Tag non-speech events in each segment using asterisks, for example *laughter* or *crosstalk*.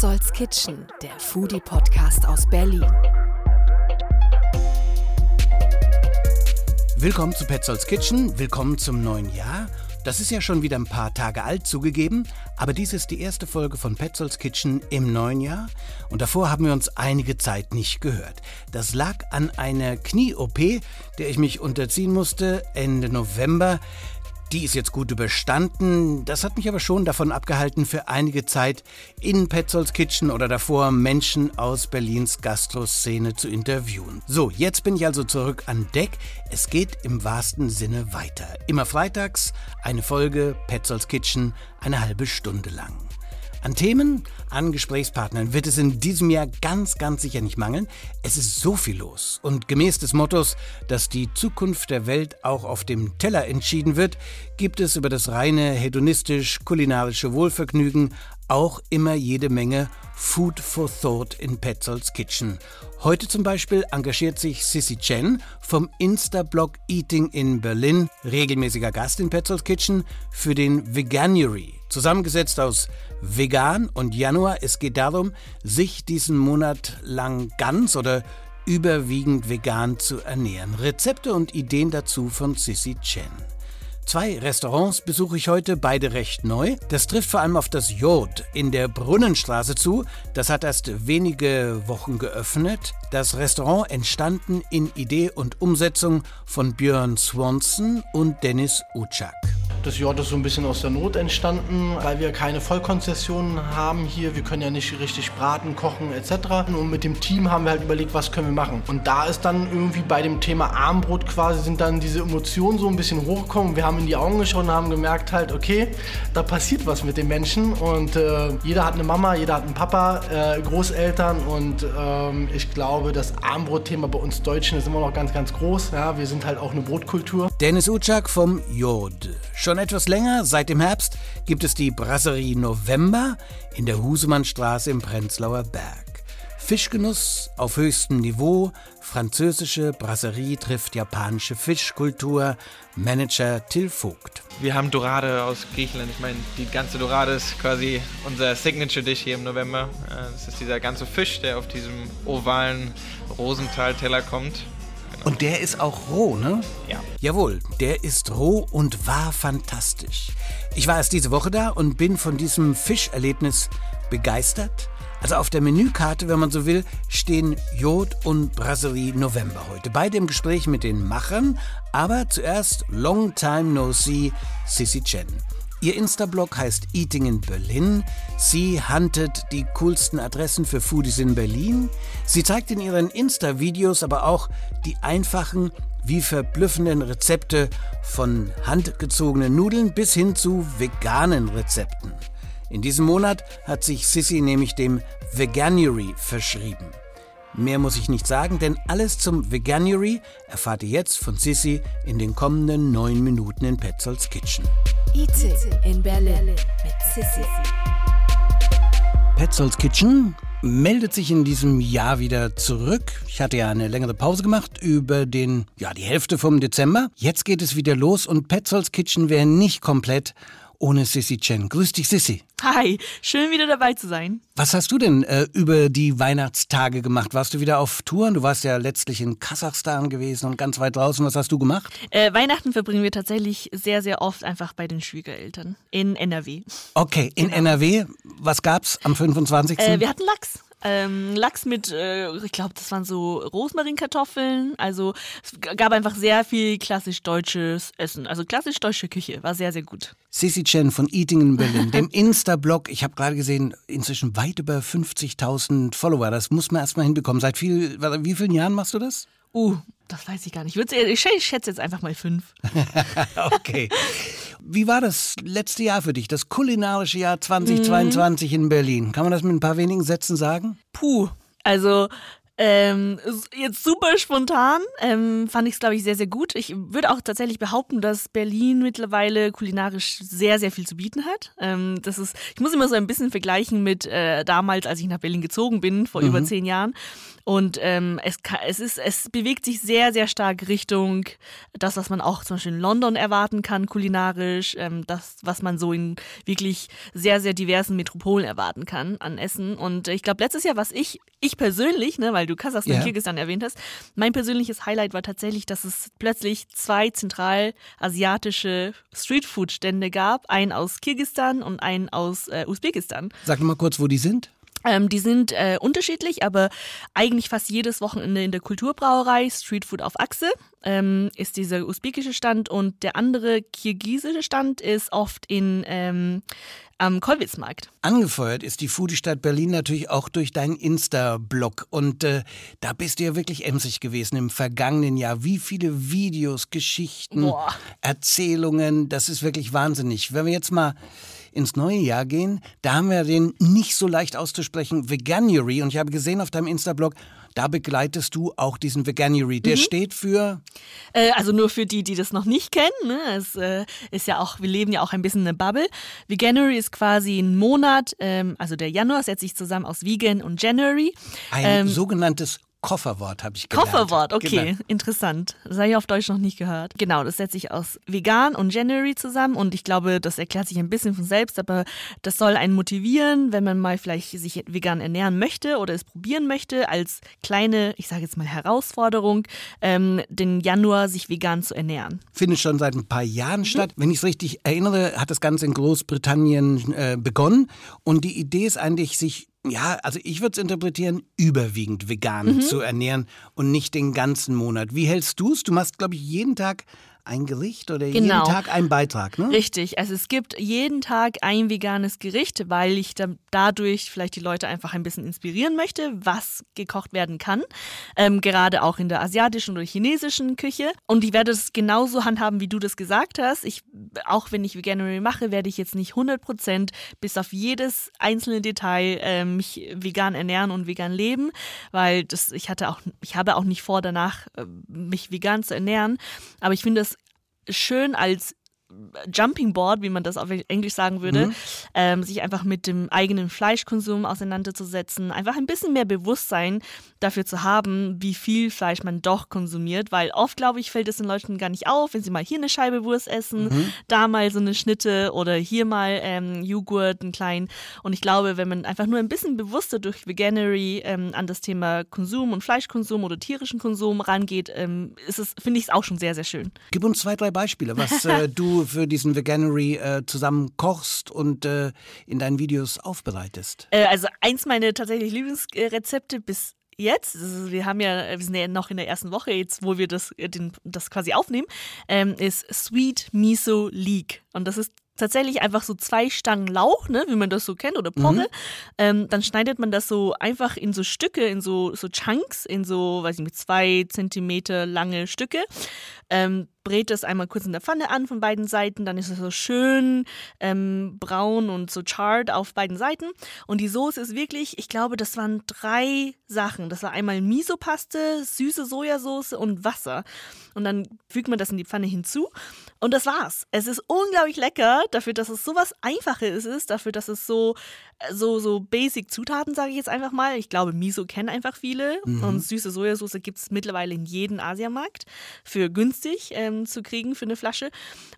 Petzolds Kitchen, der Foodie-Podcast aus Berlin. Willkommen zu Petzolds Kitchen, willkommen zum neuen Jahr. Das ist ja schon wieder ein paar Tage alt zugegeben, aber dies ist die erste Folge von Petzolds Kitchen im neuen Jahr und davor haben wir uns einige Zeit nicht gehört. Das lag an einer Knie-OP, der ich mich unterziehen musste Ende November. Die ist jetzt gut überstanden. Das hat mich aber schon davon abgehalten, für einige Zeit in Petzolds Kitchen oder davor Menschen aus Berlins Gastroszene zu interviewen. So, jetzt bin ich also zurück an Deck. Es geht im wahrsten Sinne weiter. Immer freitags eine Folge Petzolds Kitchen, eine halbe Stunde lang. An Themen, an Gesprächspartnern wird es in diesem Jahr ganz, ganz sicher nicht mangeln. Es ist so viel los. Und gemäß des Mottos, dass die Zukunft der Welt auch auf dem Teller entschieden wird, gibt es über das reine hedonistisch-kulinarische Wohlvergnügen auch immer jede Menge Food for Thought in Petzolds Kitchen. Heute zum Beispiel engagiert sich Sissy Chen vom Insta-Blog Eating in Berlin, regelmäßiger Gast in Petzolds Kitchen, für den Veganuary. Zusammengesetzt aus vegan und Januar. Es geht darum, sich diesen Monat lang ganz oder überwiegend vegan zu ernähren. Rezepte und Ideen dazu von Sissy Chen. Zwei Restaurants besuche ich heute, beide recht neu. Das trifft vor allem auf das Jod in der Brunnenstraße zu. Das hat erst wenige Wochen geöffnet. Das Restaurant entstanden in Idee und Umsetzung von Björn Swanson und Dennis Utschak. Das Jord ist so ein bisschen aus der Not entstanden, weil wir keine Vollkonzessionen haben hier. Wir können ja nicht richtig braten, kochen etc. Und mit dem Team haben wir halt überlegt, was können wir machen. Und da ist dann irgendwie bei dem Thema Armbrot quasi sind dann diese Emotionen so ein bisschen hochgekommen. Wir haben in die Augen geschaut und haben gemerkt halt, okay, da passiert was mit den Menschen und äh, jeder hat eine Mama, jeder hat einen Papa, äh, Großeltern und ähm, ich glaube, das Armbrotthema bei uns Deutschen ist immer noch ganz, ganz groß. Ja, wir sind halt auch eine Brotkultur. Dennis Utschak vom Jod. Schon etwas länger, seit dem Herbst, gibt es die Brasserie November in der Husemannstraße im Prenzlauer Berg. Fischgenuss auf höchstem Niveau, französische Brasserie trifft japanische Fischkultur, Manager Till Vogt. Wir haben Dorade aus Griechenland. Ich meine, die ganze Dorade ist quasi unser Signature Dish hier im November. Äh, das ist dieser ganze Fisch, der auf diesem ovalen Rosenthal-Teller kommt. Und der ist auch roh, ne? Ja. Jawohl, der ist roh und war fantastisch. Ich war erst diese Woche da und bin von diesem Fischerlebnis begeistert. Also auf der Menükarte, wenn man so will, stehen Jod und Brasserie November heute. Beide im Gespräch mit den Machern, aber zuerst Long Time No See, Sissy Chen. Ihr Insta-Blog heißt Eating in Berlin. Sie huntet die coolsten Adressen für Foodies in Berlin. Sie zeigt in ihren Insta-Videos aber auch die einfachen wie verblüffenden Rezepte von handgezogenen Nudeln bis hin zu veganen Rezepten. In diesem Monat hat sich Sissy nämlich dem Veganuary verschrieben. Mehr muss ich nicht sagen, denn alles zum Veganuary erfahrt ihr jetzt von Sissy in den kommenden neun Minuten in Petzolds Kitchen. Eating in Berlin mit Sissy. Petzolds Kitchen meldet sich in diesem Jahr wieder zurück. Ich hatte ja eine längere Pause gemacht über den, ja, die Hälfte vom Dezember. Jetzt geht es wieder los und Petzolds Kitchen wäre nicht komplett ohne Sissy Chen. Grüß dich, Sissy. Hi, schön wieder dabei zu sein. Was hast du denn äh, über die Weihnachtstage gemacht? Warst du wieder auf Touren? Du warst ja letztlich in Kasachstan gewesen und ganz weit draußen. Was hast du gemacht? Äh, Weihnachten verbringen wir tatsächlich sehr, sehr oft einfach bei den Schwiegereltern in NRW. Okay, in NRW. Was gab's am 25.? Genau. Äh, wir hatten Lachs. Ähm, Lachs mit, äh, ich glaube, das waren so Rosmarinkartoffeln. Also es gab einfach sehr viel klassisch deutsches Essen. Also klassisch deutsche Küche. War sehr, sehr gut. Sissy Chen von Eating in Berlin, dem *laughs* Insta-Blog. Ich habe gerade gesehen, inzwischen weit über 50.000 Follower. Das muss man erstmal hinbekommen. Seit viel, wie vielen Jahren machst du das? Uh, das weiß ich gar nicht. Ich, schätze jetzt einfach mal fünf. *laughs* okay. *laughs* Wie war das letzte Jahr für dich, das kulinarische Jahr 2022 in Berlin? Kann man das mit ein paar wenigen Sätzen sagen? Puh, also Ähm, jetzt super spontan ähm, fand ich es, glaube ich, sehr, sehr gut. Ich würde auch tatsächlich behaupten, dass Berlin mittlerweile kulinarisch sehr, sehr viel zu bieten hat. Ähm, das ist, ich muss immer so ein bisschen vergleichen mit äh, damals, als ich nach Berlin gezogen bin, vor mhm. über zehn Jahren. Und ähm, es, es, ist, es bewegt sich sehr, sehr stark Richtung das, was man auch zum Beispiel in London erwarten kann, kulinarisch, ähm, das, was man so in wirklich sehr, sehr diversen Metropolen erwarten kann an Essen. Und ich glaube, letztes Jahr, was ich, ich persönlich, ne, weil du Kasachstan yeah. Kirgisistan erwähnt hast, mein persönliches Highlight war tatsächlich, dass es plötzlich zwei zentralasiatische Streetfood-Stände gab, einen aus Kirgisistan und einen aus äh, Usbekistan. Sag mal kurz, wo die sind. Ähm, die sind äh, unterschiedlich, aber eigentlich fast jedes Wochenende in der Kulturbrauerei Streetfood auf Achse ähm, ist dieser usbekische Stand und der andere kirgisische Stand ist oft in ähm, am Kollwitzmarkt. Angefeuert ist die Foodie-Stadt Berlin natürlich auch durch deinen Insta-Blog. Und äh, da bist du ja wirklich emsig gewesen im vergangenen Jahr. Wie viele Videos, Geschichten, Boah. Erzählungen, das ist wirklich wahnsinnig. Wenn wir jetzt mal ins neue Jahr gehen, da haben wir den nicht so leicht auszusprechen Veganuary. Und ich habe gesehen auf deinem Insta-Blog, da begleitest du auch diesen Veganuary. Der mhm. steht für. Äh, also nur für die, die das noch nicht kennen. Ne? Es äh, ist ja auch, wir leben ja auch ein bisschen in einer Bubble. Veganuary ist quasi ein Monat, ähm, also der Januar setzt sich zusammen aus Vegan und January. Ein ähm, sogenanntes Kofferwort habe ich gelernt. Kofferwort, okay, genau. interessant. Das habe ich auf Deutsch noch nicht gehört. Genau, das setzt sich aus vegan und January zusammen und ich glaube, das erklärt sich ein bisschen von selbst, aber das soll einen motivieren, wenn man mal vielleicht sich vegan ernähren möchte oder es probieren möchte, als kleine, ich sage jetzt mal Herausforderung, ähm, den Januar sich vegan zu ernähren. Findet schon seit ein paar Jahren mhm. statt. Wenn ich es richtig erinnere, hat das Ganze in Großbritannien äh, begonnen und die Idee ist eigentlich, sich ja, also ich würde es interpretieren, überwiegend vegan mhm. zu ernähren und nicht den ganzen Monat. Wie hältst du es? Du machst, glaube ich, jeden Tag ein Gericht oder genau. jeden Tag ein Beitrag, ne? Richtig. Also es gibt jeden Tag ein veganes Gericht, weil ich da, dadurch vielleicht die Leute einfach ein bisschen inspirieren möchte, was gekocht werden kann. Ähm, gerade auch in der asiatischen oder chinesischen Küche. Und ich werde es genauso handhaben, wie du das gesagt hast. Ich, auch wenn ich Veganuary mache, werde ich jetzt nicht 100% bis auf jedes einzelne Detail äh, mich vegan ernähren und vegan leben, weil das, ich hatte auch, ich habe auch nicht vor, danach äh, mich vegan zu ernähren. Aber ich finde es schön als Jumping Board, wie man das auf Englisch sagen würde, mhm. ähm, sich einfach mit dem eigenen Fleischkonsum auseinanderzusetzen, einfach ein bisschen mehr Bewusstsein dafür zu haben, wie viel Fleisch man doch konsumiert, weil oft, glaube ich, fällt es den Leuten gar nicht auf, wenn sie mal hier eine Scheibe Wurst essen, mhm. da mal so eine Schnitte oder hier mal ähm, Joghurt, einen kleinen. Und ich glaube, wenn man einfach nur ein bisschen bewusster durch Veganery ähm, an das Thema Konsum und Fleischkonsum oder tierischen Konsum rangeht, ähm, ist es, finde ich es auch schon sehr, sehr schön. Gib uns zwei, drei Beispiele, was äh, *laughs* du für diesen Veganery äh, zusammen kochst und äh, in deinen Videos aufbereitest? Äh, also eins meiner tatsächlich Lieblingsrezepte bis jetzt, wir haben ja, wir sind ja noch in der ersten Woche jetzt, wo wir das, äh, den, das quasi aufnehmen, ähm, ist Sweet Miso Leek. Und das ist tatsächlich einfach so zwei Stangen Lauch, ne, wie man das so kennt, oder Porre. Mhm. Ähm, dann schneidet man das so einfach in so Stücke, in so, so Chunks, in so, weiß ich nicht, zwei Zentimeter lange Stücke. Ähm, brät das einmal kurz in der Pfanne an von beiden Seiten, dann ist es so schön ähm, braun und so charred auf beiden Seiten. Und die Soße ist wirklich, ich glaube, das waren drei Sachen. Das war einmal Miso-Paste, süße Sojasauce und Wasser. Und dann fügt man das in die Pfanne hinzu. Und das war's. Es ist unglaublich lecker, dafür, dass es so was Einfaches ist, dafür, dass es so, so, so basic Zutaten, sage ich jetzt einfach mal. Ich glaube, Miso kennen einfach viele. Mhm. Und süße Sojasauce gibt es mittlerweile in jedem Asiamarkt für günstig. Ähm, ähm, zu kriegen für eine Flasche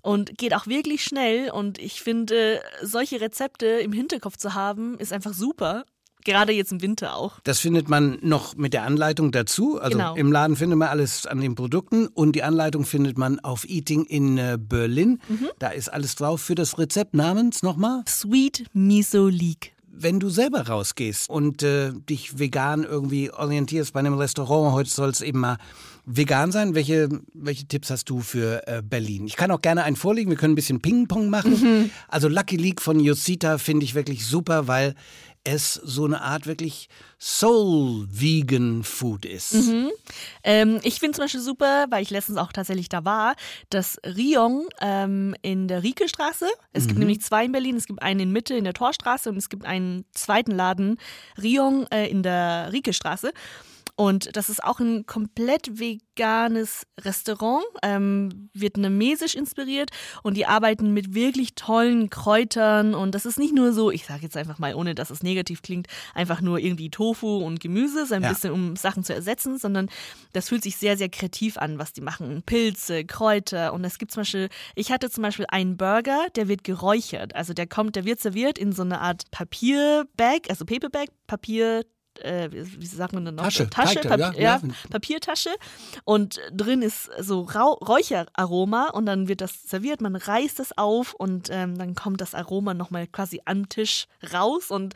und geht auch wirklich schnell. Und ich finde, solche Rezepte im Hinterkopf zu haben, ist einfach super. Gerade jetzt im Winter auch. Das findet man noch mit der Anleitung dazu. Also genau. im Laden findet man alles an den Produkten und die Anleitung findet man auf Eating in äh, Berlin. Mhm. Da ist alles drauf für das Rezept namens nochmal? Sweet Miso Leek wenn du selber rausgehst und äh, dich vegan irgendwie orientierst bei einem Restaurant, heute soll es eben mal vegan sein, welche, welche Tipps hast du für äh, Berlin? Ich kann auch gerne einen vorlegen, wir können ein bisschen Ping-Pong machen. Mhm. Also Lucky League von Yosita finde ich wirklich super, weil es so eine Art wirklich Soul-Vegan-Food ist. Mhm. Ähm, ich finde zum Beispiel super, weil ich letztens auch tatsächlich da war, das Rion ähm, in der Rieke-Straße. Es mhm. gibt nämlich zwei in Berlin. Es gibt einen in Mitte in der Torstraße und es gibt einen zweiten Laden, Rion, äh, in der Rieke-Straße. Und das ist auch ein komplett veganes Restaurant, ähm, vietnamesisch inspiriert und die arbeiten mit wirklich tollen Kräutern und das ist nicht nur so, ich sage jetzt einfach mal, ohne dass es negativ klingt, einfach nur irgendwie Tofu und Gemüse, so ein Ja. bisschen um Sachen zu ersetzen, sondern das fühlt sich sehr, sehr kreativ an, was die machen. Pilze, Kräuter und es gibt zum Beispiel, ich hatte zum Beispiel einen Burger, der wird geräuchert, also der kommt, der wird serviert in so eine Art Papierbag, also Paperbag, Papier, äh, wie sagt man denn noch? Tasche, Tasche, Teigtaschen, Papier, ja, ja. Papiertasche und drin ist so Rau Räucheraroma und dann wird das serviert, man reißt es auf und ähm, dann kommt das Aroma nochmal quasi am Tisch raus und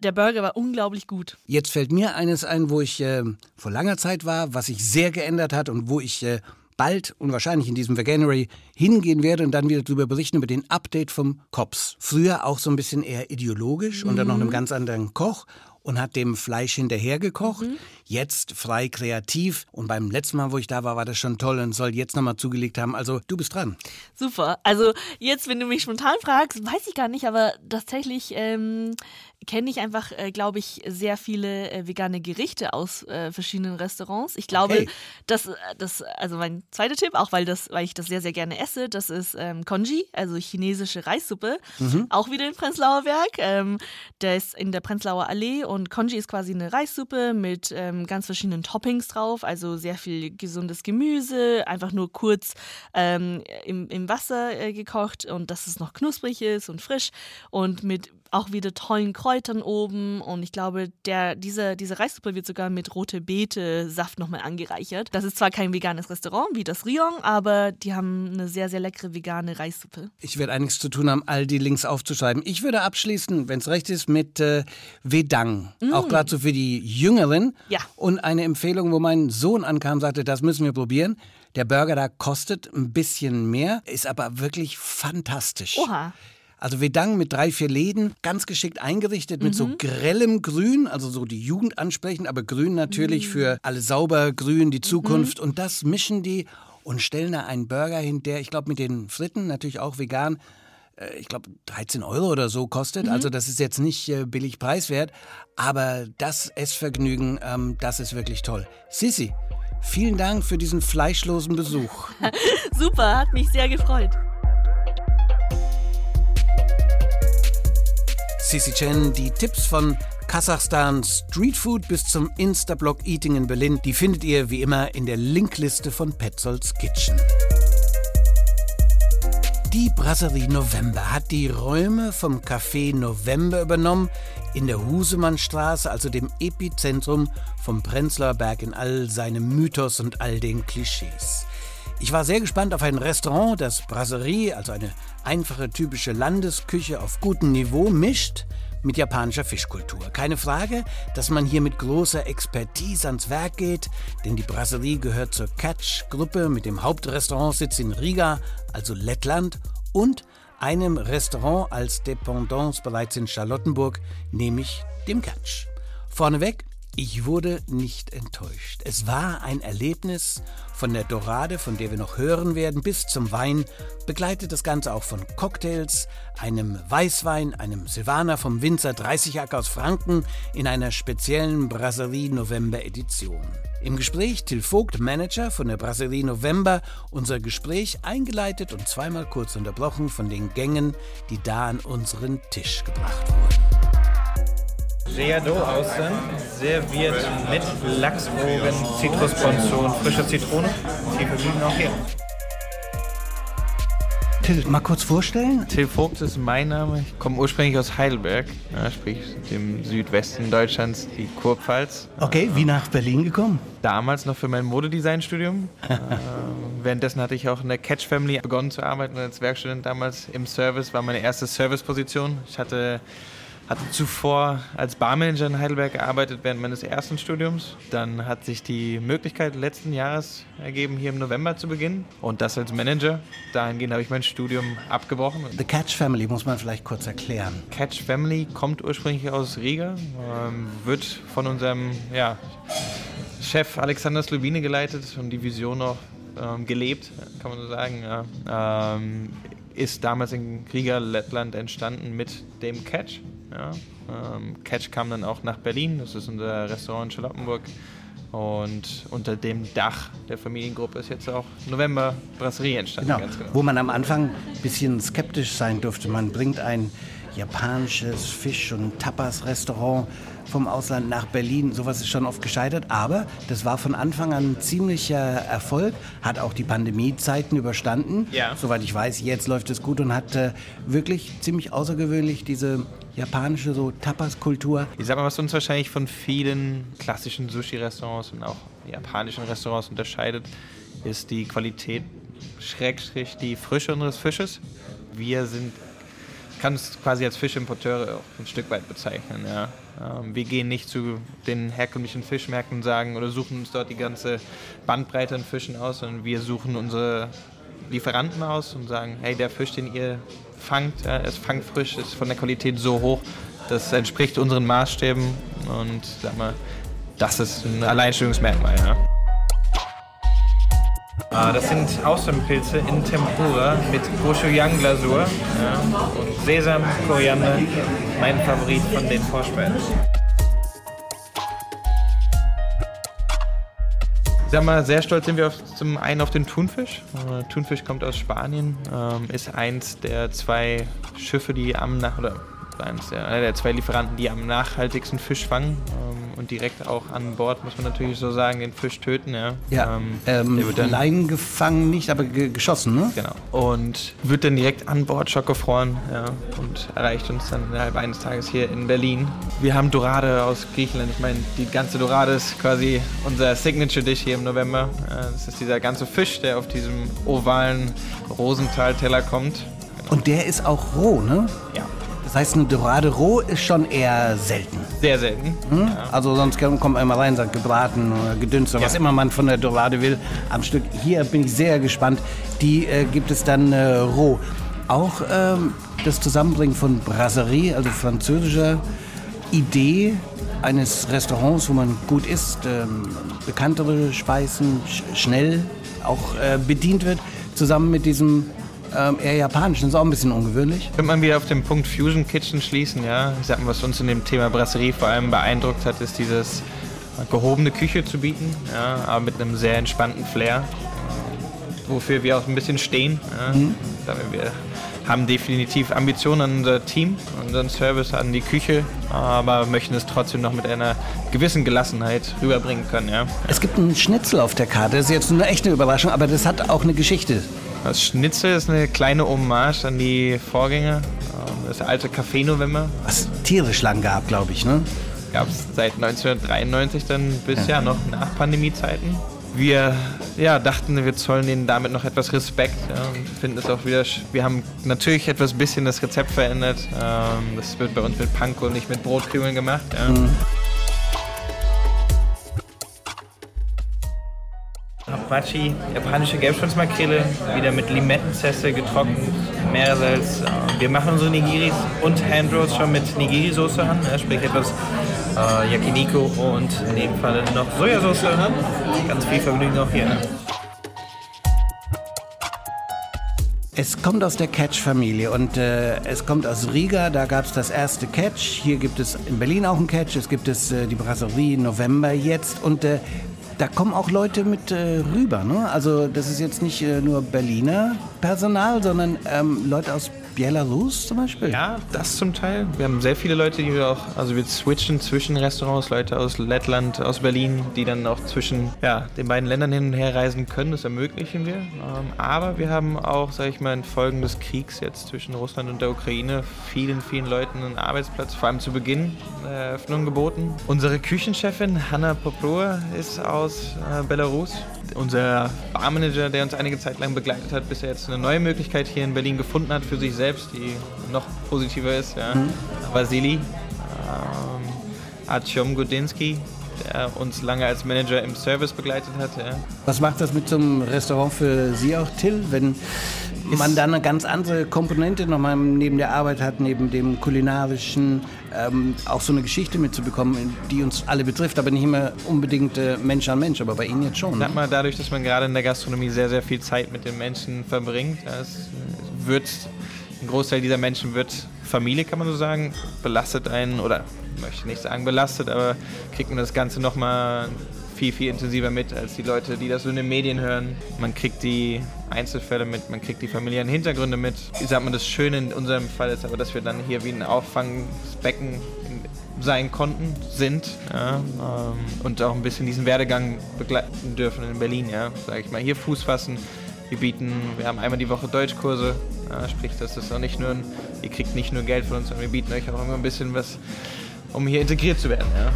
der Burger war unglaublich gut. Jetzt fällt mir eines ein, wo ich äh, vor langer Zeit war, was sich sehr geändert hat und wo ich äh, bald und wahrscheinlich in diesem Veganuary hingehen werde und dann wieder darüber berichten, über den Update vom Cops. Früher auch so ein bisschen eher ideologisch unter noch einem ganz anderen Koch und hat dem Fleisch hinterher gekocht. Jetzt frei kreativ. Und beim letzten Mal, wo ich da war, war das schon toll und soll jetzt nochmal zugelegt haben. Also du bist dran. Super. Also jetzt, wenn du mich spontan fragst, weiß ich gar nicht, aber tatsächlich ähm, kenne ich einfach, äh, glaube ich, sehr viele äh, vegane Gerichte aus äh, verschiedenen Restaurants. Ich glaube, Okay. dass äh, das, also mein zweiter Tipp, auch weil das, weil ich das sehr, sehr gerne esse, das ist ähm, Congee, also chinesische Reissuppe, auch wieder in Prenzlauer Berg. Ähm, der ist in der Prenzlauer Allee und Congee ist quasi eine Reissuppe mit ähm, ganz verschiedenen Toppings drauf, also sehr viel gesundes Gemüse, einfach nur kurz ähm, im, im Wasser äh, gekocht und dass es noch knusprig ist und frisch und mit auch wieder tollen Kräutern oben und ich glaube, der, diese, diese Reissuppe wird sogar mit rote Beete Saft nochmal angereichert. Das ist zwar kein veganes Restaurant wie das Rion, aber die haben eine sehr, sehr leckere vegane Reissuppe. Ich werde einiges zu tun haben, all die Links aufzuschreiben. Ich würde abschließen, wenn es recht ist, mit äh, Vedang. Auch gerade so für die Jüngeren. Ja. Und eine Empfehlung, wo mein Sohn ankam, sagte, das müssen wir probieren. Der Burger da kostet ein bisschen mehr, ist aber wirklich fantastisch. Oha. Also Vedang mit drei, vier Läden, ganz geschickt eingerichtet mit so grellem Grün, also so die Jugend ansprechen, aber Grün natürlich für alle sauber, Grün, die Zukunft. Und das mischen die und stellen da einen Burger hin, der, ich glaube, mit den Fritten, natürlich auch vegan, äh, ich glaube 13 Euro oder so kostet. Also das ist jetzt nicht äh, billig preiswert, aber das Essvergnügen, ähm, das ist wirklich toll. Sissi, vielen Dank für diesen fleischlosen Besuch. *laughs* Super, hat mich sehr gefreut. Sissi Chen, die Tipps von Kasachstan Streetfood bis zum Instablock Eating in Berlin, die findet ihr wie immer in der Linkliste von Petzolds Kitchen. Die Brasserie November hat die Räume vom Café November übernommen in der Husemannstraße, also dem Epizentrum vom Prenzlauer Berg in all seinem Mythos und all den Klischees. Ich war sehr gespannt auf ein Restaurant, das Brasserie, also eine einfache typische Landesküche auf gutem Niveau, mischt mit japanischer Fischkultur. Keine Frage, dass man hier mit großer Expertise ans Werk geht, denn die Brasserie gehört zur Catch-Gruppe mit dem Hauptrestaurantsitz in Riga, also Lettland, und einem Restaurant als Dependance bereits in Charlottenburg, nämlich dem Catch. Vorneweg, ich wurde nicht enttäuscht. Es war ein Erlebnis von der Dorade, von der wir noch hören werden, bis zum Wein, begleitet das Ganze auch von Cocktails, einem Weißwein, einem Silvaner vom Winzer 30 Ack aus Franken in einer speziellen Brasserie November Edition. Im Gespräch Till Vogt, Manager von der Brasserie November, unser Gespräch eingeleitet und zweimal kurz unterbrochen von den Gängen, die da an unseren Tisch gebracht wurden. Reado außen, serviert mit Lachsrogen, Zitrusponzu und frischer Zitrone. Viel Vergnügen auch hier. Till, mal kurz vorstellen. Till Vogt ist mein Name. Ich komme ursprünglich aus Heidelberg, ja, sprich dem Südwesten Deutschlands, die Kurpfalz. Okay, wie nach Berlin gekommen? Damals noch für mein Modedesign-Studium. *laughs* ähm, währenddessen hatte ich auch in der Catch Family begonnen zu arbeiten als Werkstudent damals im Service, war meine erste Serviceposition. Ich hatte hatte zuvor als Barmanager in Heidelberg gearbeitet während meines ersten Studiums. Dann hat sich die Möglichkeit letzten Jahres ergeben, hier im November zu beginnen. Und das als Manager. Dahingehend habe ich mein Studium abgebrochen. The Catch Family muss man vielleicht kurz erklären. Catch Family kommt ursprünglich aus Riga, ähm, wird von unserem ja, Chef Alexander Slowine geleitet und die Vision auch ähm, gelebt, kann man so sagen. Ja. Ähm, ist damals in Riga, Lettland entstanden mit dem Catch. Ja. Ähm, Catch kam dann auch nach Berlin, das ist unser Restaurant in Charlottenburg, Und unter dem Dach der Familiengruppe ist jetzt auch November Brasserie entstanden. Genau. Genau. Wo man am Anfang ein bisschen skeptisch sein durfte. Man bringt ein japanisches Fisch- und Tapas-Restaurant vom Ausland nach Berlin. Sowas ist schon oft gescheitert, aber das war von Anfang an ein ziemlicher Erfolg, hat auch die Pandemiezeiten überstanden. Ja. Soweit ich weiß, jetzt läuft es gut und hat äh, wirklich ziemlich außergewöhnlich diese japanische so Tapas-Kultur. Ich sag mal, was uns wahrscheinlich von vielen klassischen Sushi-Restaurants und auch japanischen Restaurants unterscheidet, ist die Qualität, Schrägstrich die Frische unseres Fisches. Wir sind, kann es quasi als Fischimporteure auch ein Stück weit bezeichnen. Ja. Ähm, wir gehen nicht zu den herkömmlichen Fischmärkten und sagen oder suchen uns dort die ganze Bandbreite an Fischen aus, sondern wir suchen unsere Lieferanten aus und sagen, hey, der Fisch, den ihr fangt, ja, ist fangfrisch, ist von der Qualität so hoch, das entspricht unseren Maßstäben und sag mal, das ist ein Alleinstellungsmerkmal. Ja. Ah, das sind Austernpilze in Tempura mit Gochujang-Glasur ja, und Sesam, Koriander, mein Favorit von den Vorspeisen. Sag mal, sehr stolz sind wir auf, zum einen auf den Thunfisch. Äh, Thunfisch kommt aus Spanien, ähm, ist eins der zwei Schiffe, die am nach oder eins der, einer der zwei Lieferanten, die am nachhaltigsten Fisch fangen ähm, und direkt auch an Bord, muss man natürlich so sagen, den Fisch töten. Ja, Ja, Ähm, ähm, der wird dann gefangen nicht, aber ge geschossen, ne? Genau. Und wird dann direkt an Bord schockgefroren ja, und erreicht uns dann innerhalb eines Tages hier in Berlin. Wir haben Dorade aus Griechenland. Ich meine, die ganze Dorade ist quasi unser Signature-Dish hier im November. Äh, Das ist dieser ganze Fisch, der auf diesem ovalen Rosenthal-Teller kommt. Und der ist auch roh, ne? Ja, Das heißt, eine Dorade roh ist schon eher selten. sehr selten. Hm? Also sonst kommt man immer rein, sagt gebraten oder gedünstet, was Ja. immer man von der Dorade will am Stück. Hier bin ich sehr gespannt. Die äh, gibt es dann äh, roh. Auch ähm, das Zusammenbringen von Brasserie, also französischer Idee eines Restaurants, wo man gut isst, ähm, bekanntere Speisen sch schnell auch äh, bedient wird, zusammen mit diesem ähm, eher japanischen. Das ist auch ein bisschen ungewöhnlich. Könnte man wieder auf den Punkt Fusion Kitchen schließen, ja. Ich sag mal, was uns in dem Thema Brasserie vor allem beeindruckt hat, ist dieses gehobene Küche zu bieten, ja, aber mit einem sehr entspannten Flair, äh, wofür wir auch ein bisschen stehen. Ja. Wir wir haben definitiv Ambitionen an unser Team, unseren Service, an die Küche, aber möchten es trotzdem noch mit einer gewissen Gelassenheit rüberbringen können. Ja. Es gibt einen Schnitzel auf der Karte. Das ist jetzt eine echte Überraschung, aber das hat auch eine Geschichte. Das Schnitzel ist eine kleine Hommage an die Vorgänger. Ähm, Das alte Café November Was tierisch lang gab, glaube ich, ne? gab es seit 1993 dann bis ja noch nach Pandemiezeiten. Wir ja, dachten, wir zollen denen damit noch etwas Respekt ja, und finden es auch wieder. Wir haben natürlich etwas bisschen das Rezept verändert. Ähm, das wird bei uns mit Panko, nicht mit Brotkrümeln gemacht. Ja. Apache, japanische Gelbschwanzmakrele, wieder mit Limettenzeste getrocknet, Meersalz. Wir machen unsere Nigiris und Handrolls schon mit Nigiri-Soße an, sprich etwas äh, Yakiniku und in dem Fall noch Sojasauce. Ganz viel Vergnügen auch hier. Ne? Es kommt aus der Catch-Familie und äh, es kommt aus Riga. Da gab es das erste Catch. Hier gibt es in Berlin auch ein Catch. Es gibt es äh, die Brasserie November jetzt und äh, da kommen auch Leute mit äh, rüber. Ne? Also das ist jetzt nicht äh, nur Berliner Personal, sondern ähm, Leute aus Belarus zum Beispiel. Ja, das zum Teil. Wir haben sehr viele Leute, die wir auch, also wir switchen zwischen Restaurants, Leute aus Lettland, aus Berlin, die dann auch zwischen ja, den beiden Ländern hin und her reisen können. Das ermöglichen wir. Ähm, aber wir haben auch, sage ich mal, infolge des Kriegs jetzt zwischen Russland und der Ukraine vielen, vielen Leuten einen Arbeitsplatz, vor allem zu Beginn der Eröffnung geboten. Unsere Küchenchefin Hanna Poprua ist aus äh, Belarus. Unser Barmanager, der uns einige Zeit lang begleitet hat, bis er jetzt eine neue Möglichkeit hier in Berlin gefunden hat für sich selbst, die noch positiver ist. Ja. Vasili, ähm, Artyom Gudinski, der uns lange als Manager im Service begleitet hat. Ja. Was macht das mit so einem Restaurant für Sie auch, Till, wenn man da eine ganz andere Komponente nochmal neben der Arbeit hat, neben dem kulinarischen, ähm, auch so eine Geschichte mitzubekommen, die uns alle betrifft, aber nicht immer unbedingt äh, Mensch an Mensch, aber bei Ihnen jetzt schon. Sag Ne? mal, dadurch, dass man gerade in der Gastronomie sehr, sehr viel Zeit mit den Menschen verbringt, ja, es wird, ein Großteil dieser Menschen wird Familie, kann man so sagen, belastet einen, oder möchte nicht sagen belastet, aber kriegt man das Ganze nochmal viel, viel intensiver mit als die Leute, die das so in den Medien hören. Man kriegt die Einzelfälle mit, man kriegt die familiären Hintergründe mit. Wie sagt man, das Schöne in unserem Fall ist aber, dass wir dann hier wie ein Auffangbecken sein konnten, sind ja, ähm, und auch ein bisschen diesen Werdegang begleiten dürfen in Berlin, ja, sage ich mal. Hier Fuß fassen. Wir bieten, wir haben einmal die Woche Deutschkurse, ja, sprich, das ist auch nicht nur, ein, ihr kriegt nicht nur Geld von uns, sondern wir bieten euch auch immer ein bisschen was, um hier integriert zu werden. Ja.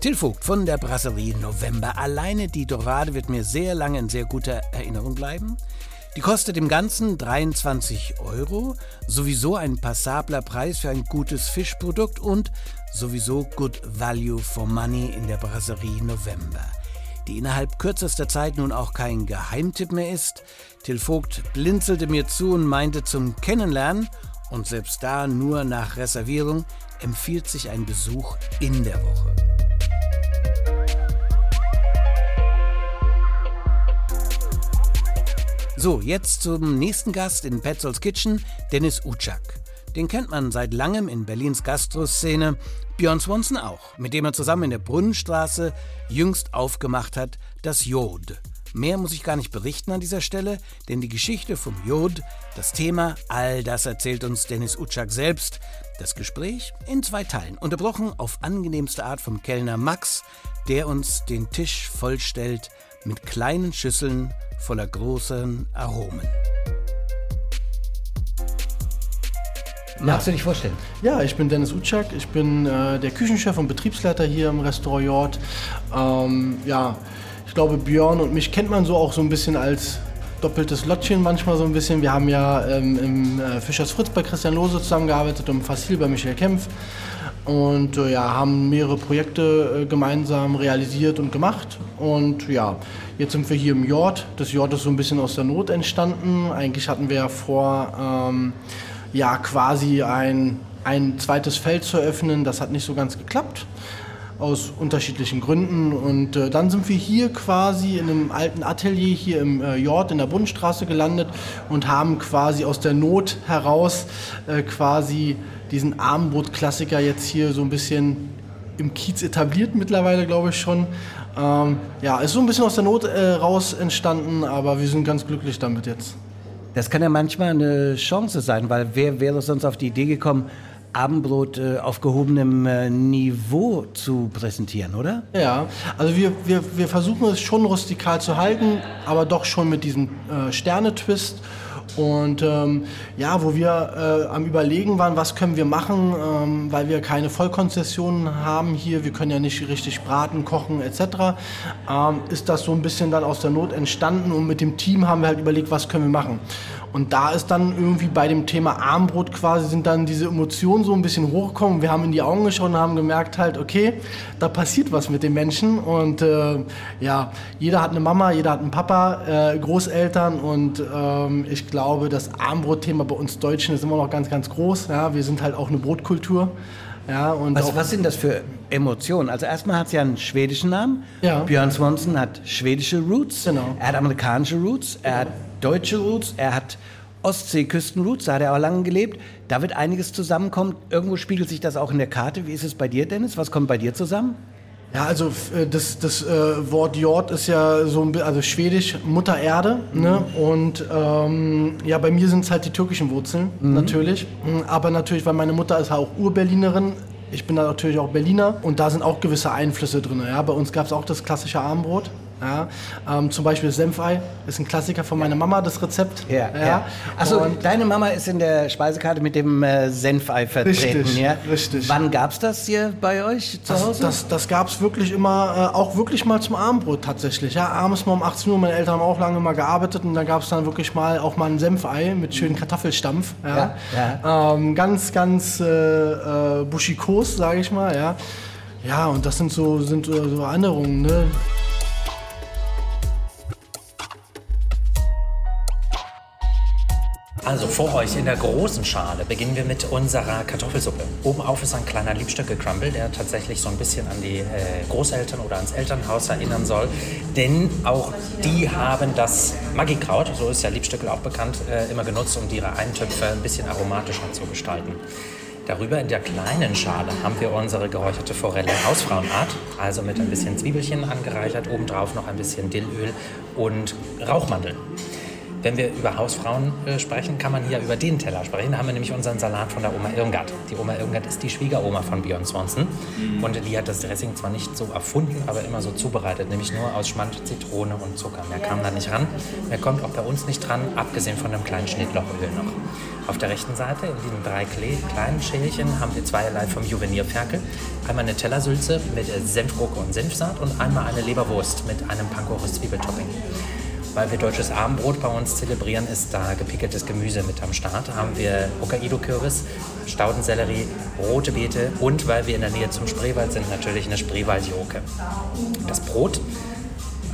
Till Vogt von der Brasserie November. Alleine die Dorade wird mir sehr lange in sehr guter Erinnerung bleiben. Die kostet im Ganzen 23 Euro, sowieso ein passabler Preis für ein gutes Fischprodukt und sowieso good value for money in der Brasserie November. Die innerhalb kürzester Zeit nun auch kein Geheimtipp mehr ist. Till Vogt blinzelte mir zu und meinte zum Kennenlernen, und selbst da nur nach Reservierung, empfiehlt sich ein Besuch in der Woche. So, jetzt zum nächsten Gast in Petzolds Kitchen, Dennis Utschak. Den kennt man seit langem in Berlins Gastroszene, Björn Swanson auch, mit dem er zusammen in der Brunnenstraße jüngst aufgemacht hat, das Jod. Mehr muss ich gar nicht berichten an dieser Stelle, denn die Geschichte vom Jod, das Thema, all das erzählt uns Dennis Utschak selbst. Das Gespräch in zwei Teilen, unterbrochen auf angenehmste Art vom Kellner Max, der uns den Tisch vollstellt mit kleinen Schüsseln voller großen Aromen. Magst du dich vorstellen? Ja, ich bin Dennis Utschak, ich bin äh, der Küchenchef und Betriebsleiter hier im Restaurant Jord. Ähm, ja, ich glaube, Björn und mich kennt man so auch so ein bisschen als doppeltes Lottchen manchmal so ein bisschen. Wir haben ja ähm, im äh, Fischers Fritz bei Christian Lose zusammengearbeitet und im Fassil bei Michael Kempf und äh, ja, haben mehrere Projekte äh, gemeinsam realisiert und gemacht. Und ja, jetzt sind wir hier im Jord. Das Jord ist so ein bisschen aus der Not entstanden. Eigentlich hatten wir ja vor, ähm, ja, quasi ein, ein zweites Feld zu eröffnen. Das hat nicht so ganz geklappt aus unterschiedlichen Gründen. Und äh, dann sind wir hier quasi in einem alten Atelier hier im äh, Jord in der Bundesstraße gelandet und haben quasi aus der Not heraus äh, quasi diesen Abendbrot-Klassiker jetzt hier so ein bisschen im Kiez etabliert mittlerweile, glaube ich schon. Ähm, ja, ist so ein bisschen aus der Not äh, raus entstanden, aber wir sind ganz glücklich damit jetzt. Das kann ja manchmal eine Chance sein, weil wer wäre sonst auf die Idee gekommen, Abendbrot äh, auf gehobenem äh, Niveau zu präsentieren, oder? Ja, also wir, wir, wir versuchen es schon rustikal zu halten, aber doch schon mit diesem äh, Sterne-Twist. Und ähm, ja, wo wir äh, am Überlegen waren, was können wir machen, ähm, weil wir keine Vollkonzessionen haben hier, wir können ja nicht richtig braten, kochen etc., ähm, ist das so ein bisschen dann aus der Not entstanden und mit dem Team haben wir halt überlegt, was können wir machen. Und da ist dann irgendwie bei dem Thema Armbrot quasi sind dann diese Emotionen so ein bisschen hochgekommen. Wir haben in die Augen geschaut und haben gemerkt halt, okay, da passiert was mit den Menschen. Und äh, ja, jeder hat eine Mama, jeder hat einen Papa, äh, Großeltern. Und ähm, ich glaube, das Armbrotthema bei uns Deutschen ist immer noch ganz, ganz groß. Ja, wir sind halt auch eine Brotkultur. Ja, und was, was sind das für Emotionen? Also erstmal hat es ja einen schwedischen Namen. Ja. Björn Swanson hat schwedische Roots. Genau. Er hat amerikanische Roots. Er hat deutsche Roots, er hat Ostseeküsten-Roots, da hat er auch lange gelebt. Da wird einiges zusammenkommen. Irgendwo spiegelt sich das auch in der Karte. Wie ist es bei dir, Dennis? Was kommt bei dir zusammen? Ja, also äh, das, das äh, Wort Jord ist ja so ein also schwedisch Mutter Erde. Mhm. Ne? Und ähm, ja, bei mir sind es halt die türkischen Wurzeln, mhm. natürlich. Aber natürlich, weil meine Mutter ist auch Urberlinerin, ich bin da natürlich auch Berliner und da sind auch gewisse Einflüsse drin. Ja? Bei uns gab es auch das klassische Armbrot. Ja, ähm, zum Beispiel Senfei ist ein Klassiker von meiner Mama, das Rezept. Ja, ja. ja. Also deine Mama ist in der Speisekarte mit dem äh, Senfei vertreten. Richtig, ja? richtig. Wann gab es das hier bei euch zu Hause? Das, das, das gab es wirklich immer, äh, auch wirklich mal zum Abendbrot tatsächlich. Ja, abends mal um 18 Uhr, meine Eltern haben auch lange mal gearbeitet und da gab es dann wirklich mal auch mal ein Senfei mit schönen Kartoffelstampf. Ja, ja, ähm, ganz, ganz äh, äh buschikos, sage ich mal. Ja. ja, und das sind so, sind so Erinnerungen. Ne? Also vor euch in der großen Schale beginnen wir mit unserer Kartoffelsuppe. Oben auf ist ein kleiner Liebstöcke-Crumble, der tatsächlich so ein bisschen an die äh, Großeltern oder ans Elternhaus erinnern soll. Denn auch die haben das Maggi-Kraut, so ist ja Liebstöckel auch bekannt, äh, immer genutzt, um ihre Eintöpfe ein bisschen aromatischer zu gestalten. Darüber in der kleinen Schale haben wir unsere geräucherte Forelle Hausfrauenart, also mit ein bisschen Zwiebelchen angereichert, obendrauf noch ein bisschen Dillöl und Rauchmandeln. Wenn wir über Hausfrauen äh, sprechen, kann man hier über den Teller sprechen. Da haben wir nämlich unseren Salat von der Oma Irmgard. Die Oma Irmgard ist die Schwiegeroma von Björn Swanson. Mhm. Und die hat das Dressing zwar nicht so erfunden, aber immer so zubereitet, nämlich nur aus Schmand, Zitrone und Zucker. Mehr kam da nicht ran. Mehr kommt auch bei uns nicht dran, abgesehen von einem kleinen Schnittlochöl noch. Auf der rechten Seite, in diesen drei kleinen Schälchen, haben wir zweierlei vom Juvenierferkel. Einmal eine Tellersülze mit Senfgurke und Senfsaat und einmal eine Leberwurst mit einem Pankoris-Zwiebeltopping weil wir deutsches Abendbrot bei uns zelebrieren, ist da gepickeltes Gemüse mit am Start. Haben wir Hokkaido-Kürbis, Staudensellerie, rote Beete und, weil wir in der Nähe zum Spreewald sind, natürlich eine Spreewaldjoke. Das Brot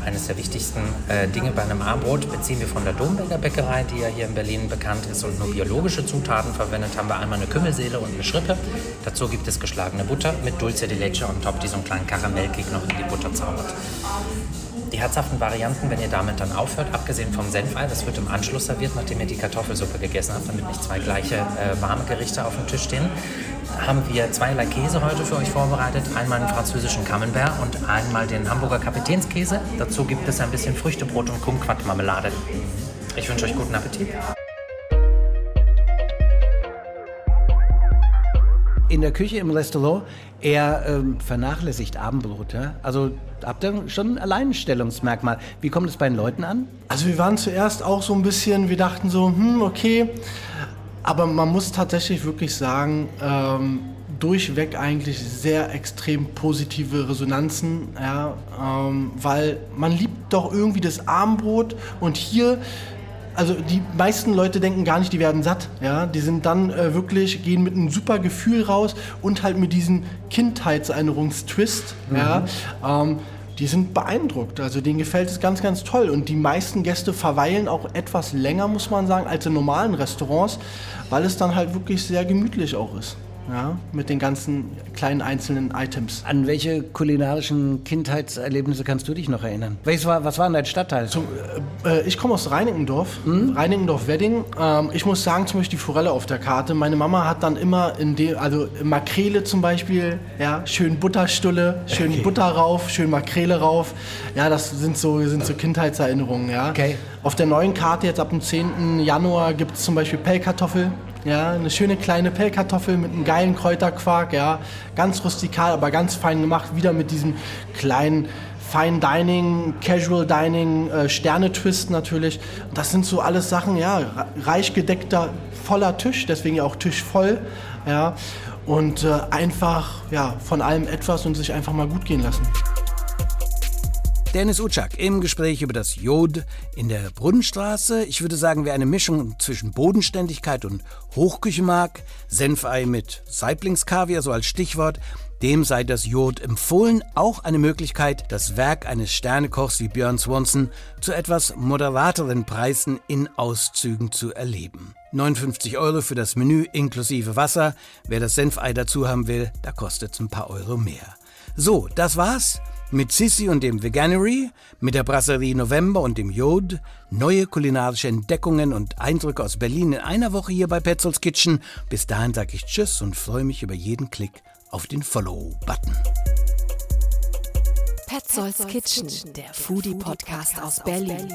eines der wichtigsten äh, Dinge bei einem Abendbrot beziehen wir von der Domberger Bäckerei, die ja hier in Berlin bekannt ist und nur biologische Zutaten verwendet. Haben wir einmal eine Kümmelseele und eine Schrippe. Dazu gibt es geschlagene Butter mit Dulce de Leche und top, die so einen kleinen Karamellkick noch in die Butter zaubert. Die herzhaften Varianten, wenn ihr damit dann aufhört, abgesehen vom Senfei, das wird im Anschluss serviert, nachdem ihr die Kartoffelsuppe gegessen habt, damit nicht zwei gleiche äh, warme Gerichte auf dem Tisch stehen, haben wir zweierlei Käse heute für euch vorbereitet. Einmal einen französischen Camembert und einmal den Hamburger Kapitänskäse. Dazu gibt es ein bisschen Früchtebrot und Kumquat-Marmelade. Ich wünsche euch guten Appetit. In der Küche im Restaurant, er ähm, vernachlässigt Abendbrot. Also habt ihr schon ein Alleinstellungsmerkmal. Wie kommt es bei den Leuten an? Also wir waren zuerst auch so ein bisschen, wir dachten so, hm, okay. Aber man muss tatsächlich wirklich sagen, ähm, durchweg eigentlich sehr extrem positive Resonanzen, ja, ähm, weil man liebt doch irgendwie das Abendbrot und hier also die meisten Leute denken gar nicht, die werden satt. Ja? Die sind dann äh, wirklich, gehen mit einem super Gefühl raus und halt mit diesem Kindheitserinnerungstwist. Mhm. Ja? Ähm, die sind beeindruckt. Also denen gefällt es ganz, ganz toll. Und die meisten Gäste verweilen auch etwas länger, muss man sagen, als in normalen Restaurants, weil es dann halt wirklich sehr gemütlich auch ist ja, mit den ganzen kleinen einzelnen Items. An welche kulinarischen Kindheitserlebnisse kannst du dich noch erinnern? Was war, was war in dein Stadtteil? Zum, äh, äh, ich komme aus Reinickendorf, mhm. Reinickendorf-Wedding. Ähm, ich muss sagen, zum Beispiel die Forelle auf der Karte. Meine Mama hat dann immer in dem, also Makrele zum Beispiel, ja, schön Butterstulle, schön okay. Butter rauf, schön Makrele rauf. Ja, das sind so, sind so Kindheitserinnerungen, ja. Okay. Auf der neuen Karte jetzt ab dem 10. Januar gibt es zum Beispiel Pellkartoffel. Ja, eine schöne kleine Pellkartoffel mit einem geilen Kräuterquark, ja, ganz rustikal, aber ganz fein gemacht, wieder mit diesem kleinen Fine Dining, Casual Dining, äh, Sterne-Twist natürlich. Das sind so alles Sachen, ja, reich gedeckter, voller Tisch, deswegen ja auch Tisch voll, ja, und äh, einfach, ja, von allem etwas und sich einfach mal gut gehen lassen. Dennis Utschak im Gespräch über das Jod in der Brunnenstraße. Ich würde sagen, wer eine Mischung zwischen Bodenständigkeit und Hochküche mag, Senfei mit Saiblingskaviar so als Stichwort, dem sei das Jod empfohlen. Auch eine Möglichkeit, das Werk eines Sternekochs wie Björn Swanson zu etwas moderateren Preisen in Auszügen zu erleben. 59 Euro für das Menü inklusive Wasser. Wer das Senfei dazu haben will, da kostet es ein paar Euro mehr. So, das war's mit Sissi und dem Veganery, mit der Brasserie November und dem Jod, neue kulinarische Entdeckungen und Eindrücke aus Berlin in einer Woche hier bei Petzolds Kitchen. Bis dahin sage ich Tschüss und freue mich über jeden Klick auf den Follow-Button. Petzolds Kitchen, der Foodie-Podcast aus Berlin.